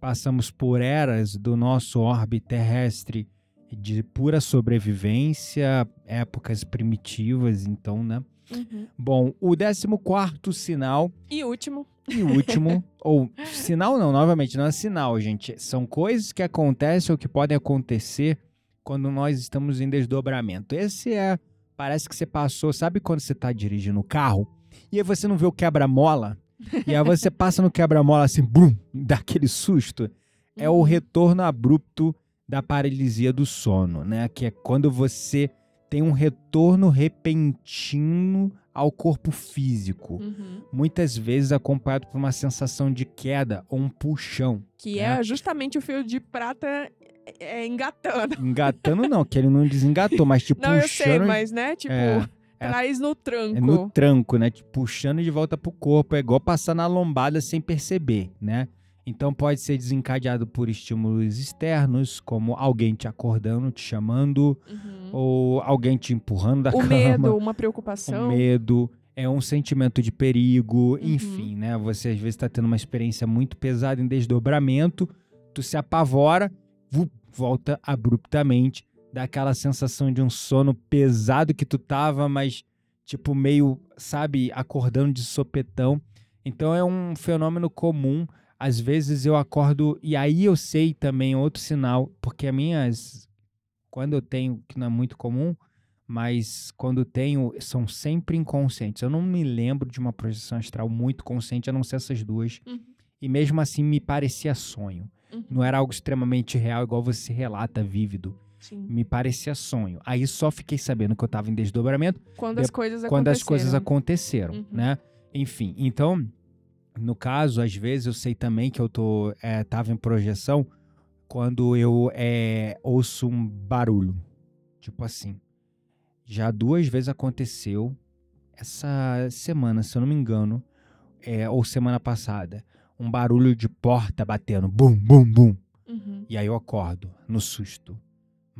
passamos por eras do nosso orbe terrestre de pura sobrevivência, épocas primitivas, então, né? Uhum. Bom, o 14 sinal E último. e último, ou sinal não, novamente, não é sinal, gente. São coisas que acontecem ou que podem acontecer quando nós estamos em desdobramento. Esse é, parece que você passou, sabe quando você está dirigindo o carro e aí você não vê o quebra-mola? E aí você passa no quebra-mola assim, bum, dá aquele susto. É o Uhum. retorno abrupto da paralisia do sono, né? Que é quando você tem um retorno repentino ao corpo físico Uhum. muitas vezes acompanhado por uma sensação de queda ou um puxão. Que É. é justamente o fio de prata é, engatando. Engatando não, que ele não desengatou, mas te Não, eu puxando sei, mas, né? Tipo, É, é- traz no tranco. é no tranco, né? Te puxando de volta pro corpo. É igual passar na lombada sem perceber, né? Então pode ser desencadeado por estímulos externos, como alguém te acordando, te chamando, Uhum. ou alguém te empurrando da O cama. medo, uma o preocupação. medo, é um sentimento de perigo, Uhum. enfim, né? Você às vezes está tendo uma experiência muito pesada em desdobramento, tu se apavora, vup, volta abruptamente, dá aquela sensação de um sono pesado que tu tava, mas tipo meio, sabe, acordando de sopetão. Então é um fenômeno comum. Às vezes eu acordo e aí eu sei também outro sinal, porque as minhas quando eu tenho, que não é muito comum, mas quando tenho, são sempre inconscientes. Eu não me lembro de uma projeção astral muito consciente, a não ser essas duas. Uhum. E mesmo assim me parecia sonho. Uhum. Não era algo extremamente real, igual você relata, vívido. Sim. Me parecia sonho. Aí só fiquei sabendo que eu estava em desdobramento Quando De- as coisas quando as coisas aconteceram. aconteceram, Uhum. né? Enfim, então, no caso, às vezes eu sei também que eu tô, é, tava em projeção quando eu é, ouço um barulho. Tipo assim. Já duas vezes aconteceu essa semana, se eu não me engano, é, ou semana passada, um barulho de porta batendo, bum, bum, bum. Uhum. E aí eu acordo, no susto.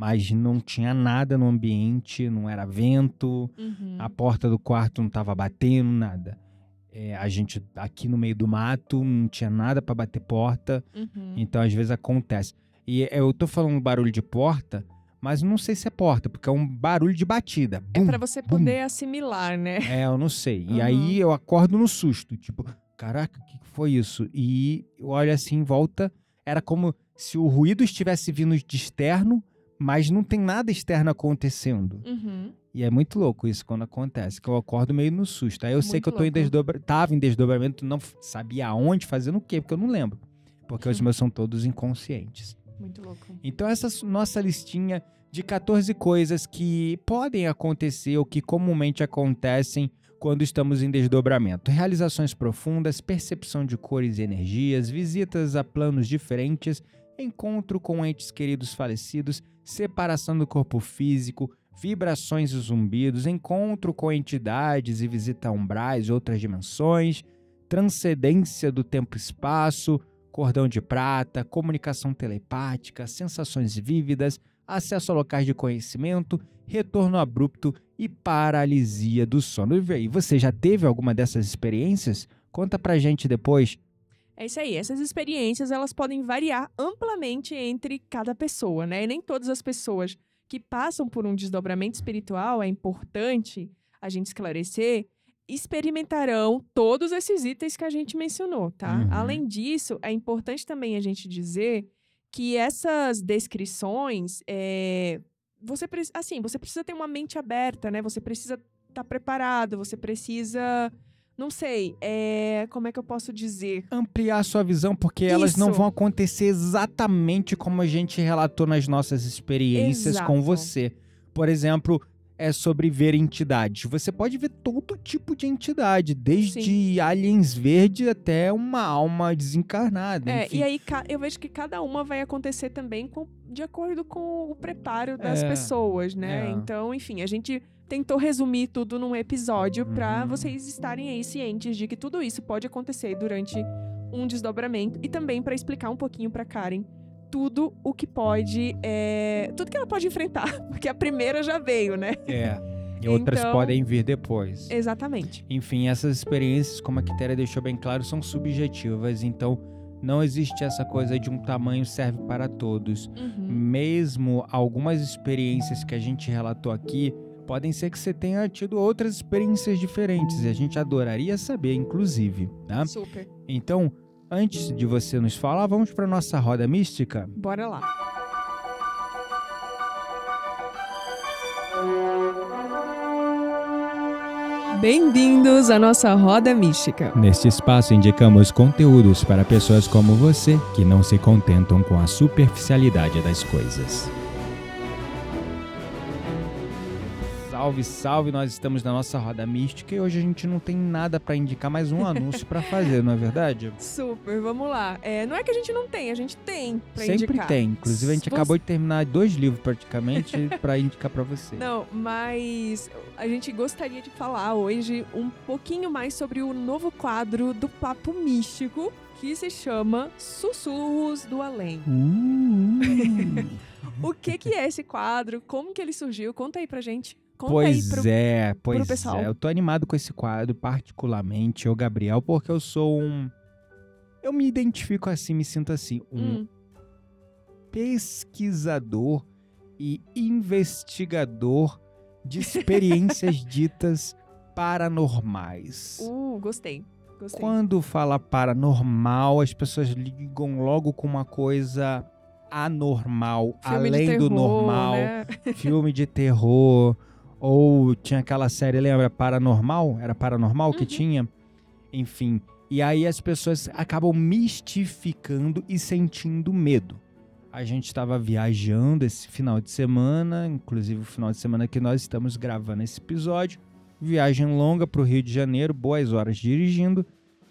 Mas não tinha nada no ambiente, não era vento, Uhum. a porta do quarto não estava batendo, nada. É, a gente aqui no meio do mato, não tinha nada para bater porta, Uhum. então às vezes acontece. E eu tô falando barulho de porta, mas não sei se é porta, porque é um barulho de batida. É Bum, pra você bum. poder assimilar, né? É, eu não sei. E Uhum. aí eu acordo no susto, tipo, caraca, o que que foi isso? E eu olho assim em volta, era como se o ruído estivesse vindo de externo, mas não tem nada externo acontecendo. Uhum. E é muito louco isso quando acontece, que eu acordo meio no susto. Aí eu sei Muito que eu tô em desdobramento, tava em desdobramento, não sabia aonde, fazendo o quê, porque eu não lembro. Porque os Hum. meus são todos inconscientes. Muito louco. Então, essa nossa listinha de 14 coisas que podem acontecer ou que comumente acontecem quando estamos em desdobramento: realizações profundas, percepção de cores e energias, visitas a planos diferentes, encontro com entes queridos falecidos, separação do corpo físico, vibrações e zumbidos, encontro com entidades e visita umbrais e outras dimensões, transcendência do tempo e espaço, cordão de prata, comunicação telepática, sensações vívidas, acesso a locais de conhecimento, retorno abrupto e paralisia do sono. E aí, você já teve alguma dessas experiências? Conta pra gente depois. É isso aí. Essas experiências elas podem variar amplamente entre cada pessoa, né? E nem todas as pessoas que passam por um desdobramento espiritual é importante a gente esclarecer experimentarão todos esses itens que a gente mencionou, tá? Uhum. Além disso, é importante também a gente dizer que essas descrições, é, você assim, você precisa ter uma mente aberta, né? Você precisa estar preparado, você precisa, não sei, é, como é que eu posso dizer? Ampliar sua visão, porque elas não Isso. vão acontecer exatamente como a gente relatou nas nossas experiências com Exato. você. Por exemplo, é sobre ver entidades. Você pode ver todo tipo de entidade, desde aliens verdes até uma alma desencarnada. É, enfim. e aí eu vejo que cada uma vai acontecer também com- de acordo com o preparo das É, pessoas, né? é. Então, enfim, a gente tentou resumir tudo num episódio pra Uhum. vocês estarem aí cientes de que tudo isso pode acontecer durante um desdobramento e também pra explicar um pouquinho pra Karen tudo o que pode, é, tudo que ela pode enfrentar, porque a primeira já veio, né? É. E outras Então- podem vir depois. Exatamente. Enfim, essas experiências, como a Quitéria deixou bem claro, são subjetivas, então não existe essa coisa de um tamanho serve para todos. Uhum. Mesmo algumas experiências que a gente relatou aqui, podem ser que você tenha tido outras experiências diferentes e a gente adoraria saber, inclusive, tá? Super. Então, antes de você nos falar, vamos para nossa roda mística. Bora lá. Bem-vindos à nossa roda mística. Neste espaço indicamos conteúdos para pessoas como você que não se contentam com a superficialidade das coisas. Salve, salve! Nós estamos na nossa roda mística e hoje a gente não tem nada para indicar, mais um anúncio para fazer, não é verdade? Super, vamos lá. É, não é que a gente não tem, a gente tem pra Sempre indicar. tem. Inclusive a gente acabou de terminar dois livros praticamente para indicar para você. Não, mas a gente gostaria de falar hoje um pouquinho mais sobre o novo quadro do Papo Místico, que se chama Sussurros do Além. Uh, O que que é esse quadro? Como que ele surgiu? Conta aí pra gente. Conta Pois pro... é, pois pessoal. é. Eu tô animado com esse quadro, particularmente, eu, Gabriel, porque eu sou um. Eu me identifico assim, me sinto assim, um Hum, pesquisador e investigador de experiências ditas paranormais. uh, gostei. Gostei. Quando fala paranormal, as pessoas ligam logo com uma coisa anormal, Filme além do terror, normal né? filme de terror, ou tinha aquela série, lembra? Paranormal? Era Paranormal que Uhum. tinha? Enfim. E aí as pessoas acabam mistificando e sentindo medo. A gente estava viajando esse final de semana, inclusive o final de semana que nós estamos gravando esse episódio. Viagem longa para o Rio de Janeiro, boas horas dirigindo.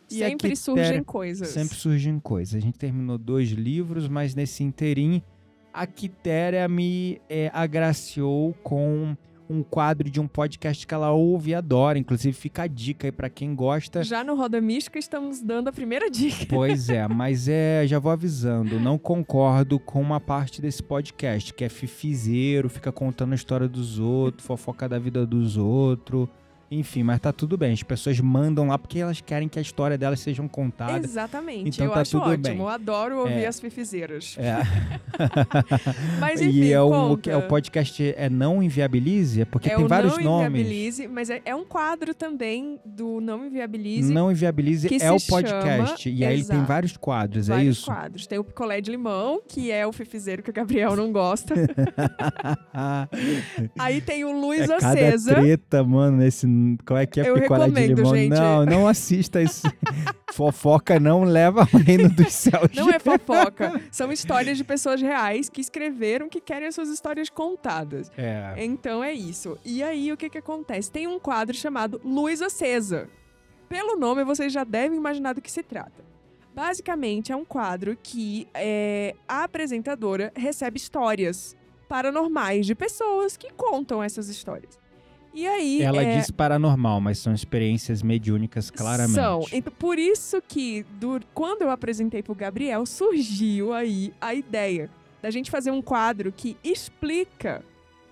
E Sempre surgem coisas. Sempre surgem coisas. A gente terminou dois livros, mas nesse inteirinho, a Quitéria me é, agraciou com um quadro de um podcast que ela ouve e adora. Inclusive, fica a dica aí pra quem gosta. Já no Roda Mística estamos dando a primeira dica. Pois é, mas é, já vou avisando, não concordo com uma parte desse podcast, que é fifizeiro, fica contando a história dos outros, fofoca da vida dos outros. Enfim, mas tá tudo bem. As pessoas mandam lá porque elas querem que a história delas sejam contada. Exatamente. Então eu tá acho tudo ótimo. bem. Eu adoro ouvir É. as fifizeiras. É. Mas enfim, e é o, conta. é o podcast é Não Inviabilize? É porque é tem o vários Não nomes. Inviabilize, mas é, é um quadro também do Não Inviabilize. Não Inviabilize é o podcast. chama- e aí ele tem Exato. vários quadros, é vários isso? quadros. Tem o picolé de limão, que é o fifizeiro que o Gabriel não gosta. Aí tem o Luz é cada Acesa. treta, mano, nesse. Qual é que é Eu picolé de limão? gente. Não, não assista isso. Fofoca não leva ao reino dos céus. Não é fofoca. São histórias de pessoas reais que escreveram que querem as suas histórias contadas. É. Então é isso. E aí, o que que acontece? Tem um quadro chamado Luz Acesa. Pelo nome, vocês já devem imaginar do que se trata. Basicamente, é um quadro que é, a apresentadora recebe histórias paranormais de pessoas que contam essas histórias. E aí. Ela é, diz paranormal, mas são experiências mediúnicas, claramente. São. Então, por isso que, do- quando eu apresentei pro Gabriel, surgiu aí a ideia da gente fazer um quadro que explica,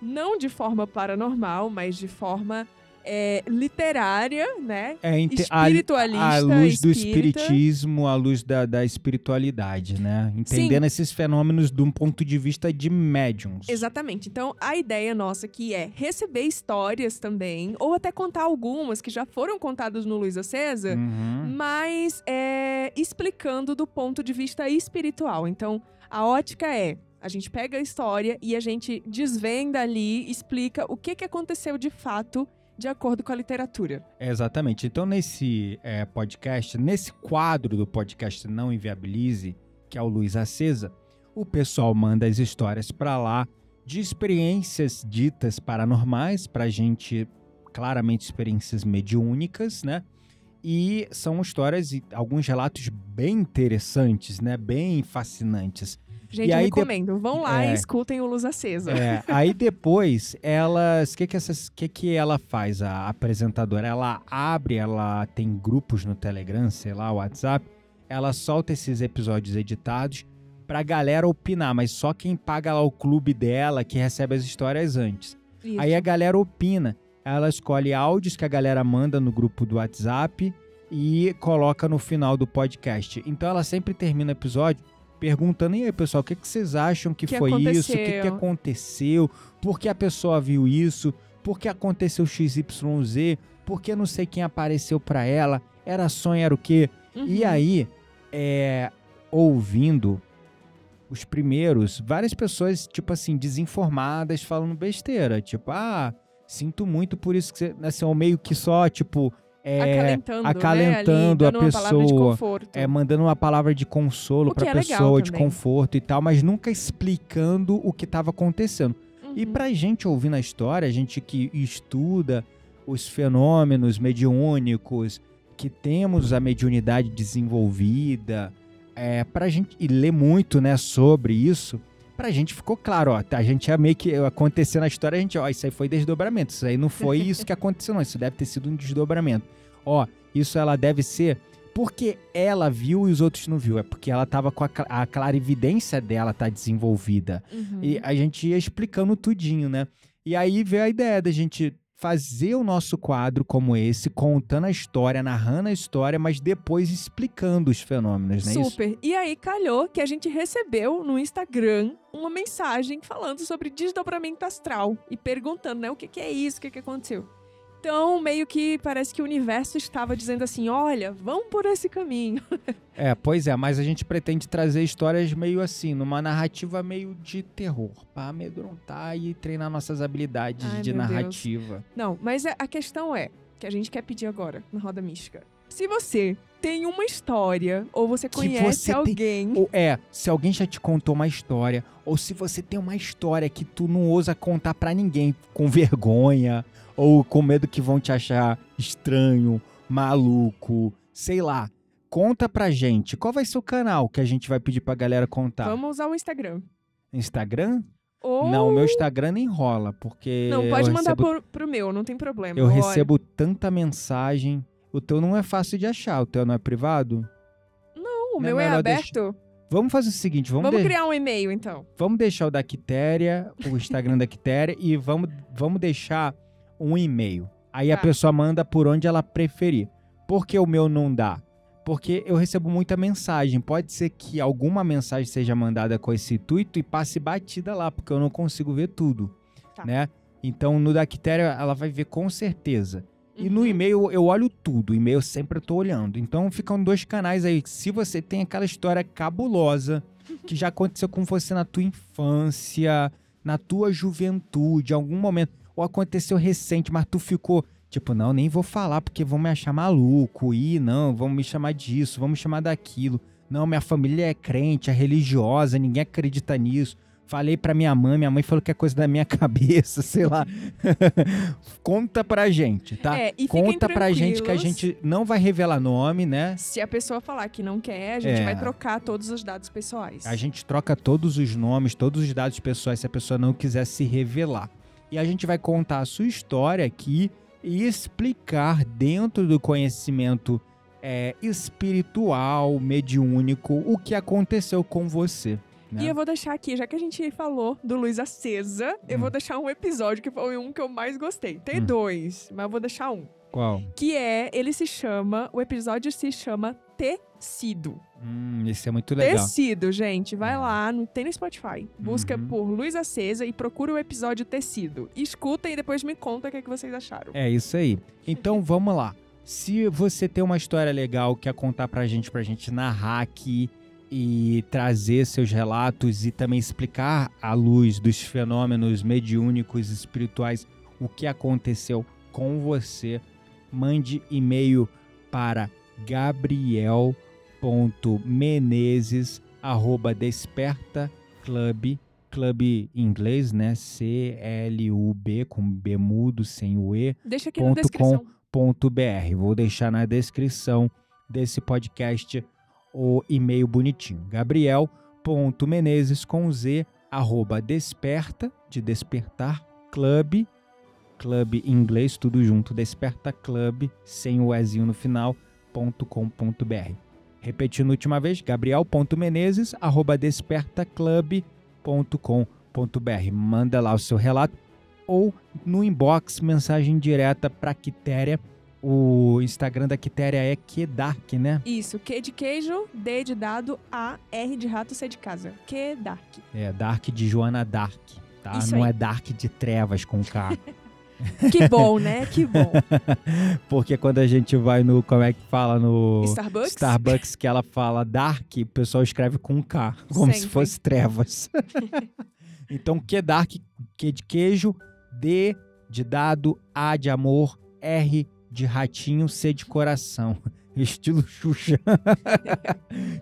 não de forma paranormal, mas de forma é, literária, né? É, inte- a- Espiritualista, A, luz do espírita. espiritismo, a luz da, da espiritualidade, né? Entendendo esses fenômenos de um ponto de vista de médiums. Exatamente. Então, a ideia nossa aqui é receber histórias também, ou até contar algumas que já foram contadas no Luz Acesa, Uhum. mas é, explicando do ponto de vista espiritual. Então, a ótica é. A gente pega a história e a gente desvenda ali, explica o que, que aconteceu de fato de acordo com a literatura. Exatamente. Então, nesse é, podcast, nesse quadro do podcast Não Inviabilize, que é o Luz Acesa, o pessoal manda as histórias para lá de experiências ditas paranormais, pra gente, claramente, experiências mediúnicas, né? E são histórias e alguns relatos bem interessantes, né? Bem fascinantes. Gente, E eu aí de- recomendo. Vão lá É. e escutem o Luz Acesa. É, aí depois, elas. O que, que, essas- que, que ela faz, a apresentadora? Ela abre, ela tem grupos no Telegram, sei lá, WhatsApp. Ela solta esses episódios editados pra galera opinar, mas só quem paga lá o clube dela que recebe as histórias antes. Isso. Aí a galera opina. Ela escolhe áudios que a galera manda no grupo do WhatsApp e coloca no final do podcast. Então ela sempre termina o episódio perguntando: e aí, pessoal, o que, que vocês acham que, Que foi isso? O que, que aconteceu?" aconteceu? Por que a pessoa viu isso? Por que aconteceu XYZ? Por que não sei quem apareceu pra ela? Era sonho, era o quê? E Uhum. aí, é, ouvindo os primeiros, várias pessoas, tipo assim, desinformadas, falando besteira. Tipo, ah, sinto muito por isso que você. Assim, ou meio que só, tipo. É, acalentando, acalentando né? a Ali, de pessoa, conforto. é, mandando uma palavra de consolo que é legal pessoa, de conforto e tal, mas nunca explicando o que estava acontecendo. E Uhum. pra gente ouvir na história, a gente que estuda os fenômenos mediúnicos, que temos a mediunidade desenvolvida, é, pra gente, e lê muito, né, sobre isso, pra gente ficou claro, ó, a gente é meio que aconteceu na história, a gente, ó, isso aí foi desdobramento, isso aí não foi isso que aconteceu, não, isso deve ter sido um desdobramento. Ó, isso ela deve ser porque ela viu e os outros não viu, é porque ela tava com a, a clarividência dela tá desenvolvida. Uhum. E a gente ia explicando tudinho, né? E aí veio a ideia da gente fazer o nosso quadro como esse, contando a história, narrando a história, mas depois explicando os fenômenos, não é isso? Super. E aí calhou que a gente recebeu no Instagram uma mensagem falando sobre desdobramento astral e perguntando, né, o que, que é isso, o que, que aconteceu. Então, meio que parece que o universo estava dizendo assim: olha, vamos por esse caminho. É, pois é, mas a gente pretende trazer histórias meio assim, numa narrativa meio de terror, pra amedrontar e treinar nossas habilidades Ai, de meu Deus. narrativa. Não, mas a questão é, que a gente quer pedir agora na Roda Mística. Se você tem uma história, ou você conhece você tem- alguém. Ou é, se alguém já te contou uma história, ou se você tem uma história que tu não ousa contar pra ninguém, com vergonha, ou com medo que vão te achar estranho, maluco, sei lá. Conta pra gente. Qual vai ser o canal que a gente vai pedir pra galera contar? Vamos usar o Instagram. Instagram? Ou... Não, o meu Instagram nem rola, porque. Não, pode mandar recebo, pro, pro meu, não tem problema. Eu olho. recebo tanta mensagem. O teu não é fácil de achar, o teu não é privado? Não, o Não é meu é melhor aberto. Vamos fazer o seguinte, vamos, Vamos de- criar um e-mail, então. vamos deixar o da Quitéria, o Instagram da Quitéria, e vamos, vamos deixar um e-mail. Aí a Tá. pessoa manda por onde ela preferir. Por que o meu não dá? Porque eu recebo muita mensagem. Pode ser que alguma mensagem seja mandada com esse intuito e passe batida lá, porque eu não consigo ver tudo, Tá. né? Então no da Quitéria ela vai ver com certeza. E no Uhum. e-mail eu olho tudo, o e-mail sempre eu tô olhando. Então ficam dois canais aí. Se você tem aquela história cabulosa que já aconteceu com você na tua infância, na tua juventude, algum momento, ou aconteceu recente, mas tu ficou tipo, não, nem vou falar porque vão me achar maluco, e não, vão me chamar disso, vão me chamar daquilo. Não, minha família é crente, é religiosa, ninguém acredita nisso. Falei pra minha mãe, minha mãe falou que é coisa da minha cabeça, sei lá. Conta pra gente, tá? É, e Conta pra gente que a gente não vai revelar nome, né? Se a pessoa falar que não quer, a gente É. vai trocar todos os dados pessoais. A gente troca todos os nomes, todos os dados pessoais se a pessoa não quiser se revelar. E a gente vai contar a sua história aqui e explicar dentro do conhecimento é, espiritual, mediúnico, o que aconteceu com você. né? E eu vou deixar aqui, já que a gente falou do Luz Acesa, eu Hum. vou deixar um episódio que foi um que eu mais gostei. Tem Hum. dois, mas eu vou deixar um. Qual? Que é, ele se chama, o episódio se chama Tecido. Hum, esse é muito legal. Tecido, gente. Vai lá, no, tem no Spotify. Busca Uhum. por Luz Acesa e procura o episódio Tecido. Escuta e depois me conta o que, é que vocês acharam. É isso aí. Então vamos lá. Se você tem uma história legal que quer contar pra gente, pra gente narrar aqui e trazer seus relatos e também explicar à luz dos fenômenos mediúnicos espirituais o que aconteceu com você, mande e-mail para gabriel.menezes arroba desperta club club em inglês, né? C-L-U-B com B mudo sem o E Deixa aqui na Ponto descrição. br. Vou deixar na descrição desse podcast o e-mail bonitinho. Gabriel.menezes com Z arroba desperta de despertar club club em inglês tudo junto desperta club sem o ezinho no final ponto com ponto br. Repetindo a última vez, gabriel.menezes arroba despertaclub.com.br. Manda lá o seu relato ou no inbox, mensagem direta para Quitéria. O Instagram da Quitéria é Quedark, né? Isso, Q de queijo, D de dado, A, R de rato, C de casa. Que Dark. É Dark de Joana Dark, tá? Isso Não aí. é Dark de trevas com K. Que bom, né? Que bom. Porque quando a gente vai no, como é que fala no Starbucks? Starbucks que ela fala Dark, o pessoal escreve com K, como se Sempre. fosse trevas. então, que Dark, que de queijo, D de dado, A de amor, R de ratinho, C de coração. Estilo Xuxa.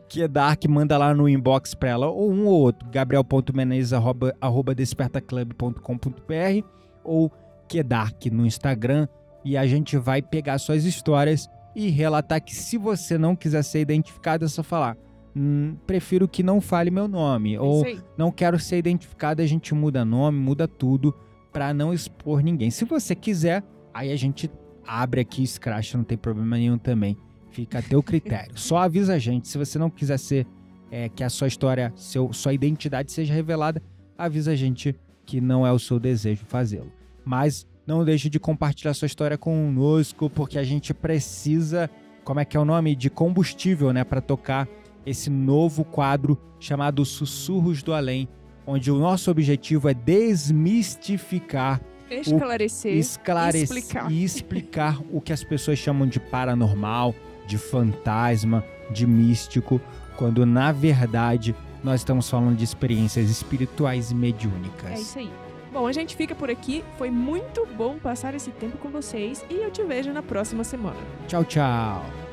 que Dark, manda lá no inbox pra ela, ou um ou outro, gabriel.menezes, arroba, arroba despertaclub.com.br, ou que Dark no Instagram, e a gente vai pegar suas histórias e relatar que se você não quiser ser identificado, é só falar. "Hum, prefiro que não fale meu nome. É ou não quero ser identificado, a gente muda nome, muda tudo pra não expor ninguém. Se você quiser, aí a gente abre aqui, escracha, não tem problema nenhum também. Fica a teu critério. Só avisa a gente. Se você não quiser ser é, que a sua história, seu, sua identidade seja revelada, avisa a gente que não é o seu desejo fazê-lo. Mas não deixe de compartilhar sua história conosco, porque a gente precisa, como é que é o nome? De combustível, né? Para tocar esse novo quadro chamado Sussurros do Além, onde o nosso objetivo é desmistificar, Esclarecer. esclarecer explicar. e explicar o que as pessoas chamam de paranormal, de fantasma, de místico, quando na verdade nós estamos falando de experiências espirituais e mediúnicas. É isso aí. Bom, a gente fica por aqui. Foi muito bom passar esse tempo com vocês e eu te vejo na próxima semana. Tchau, tchau.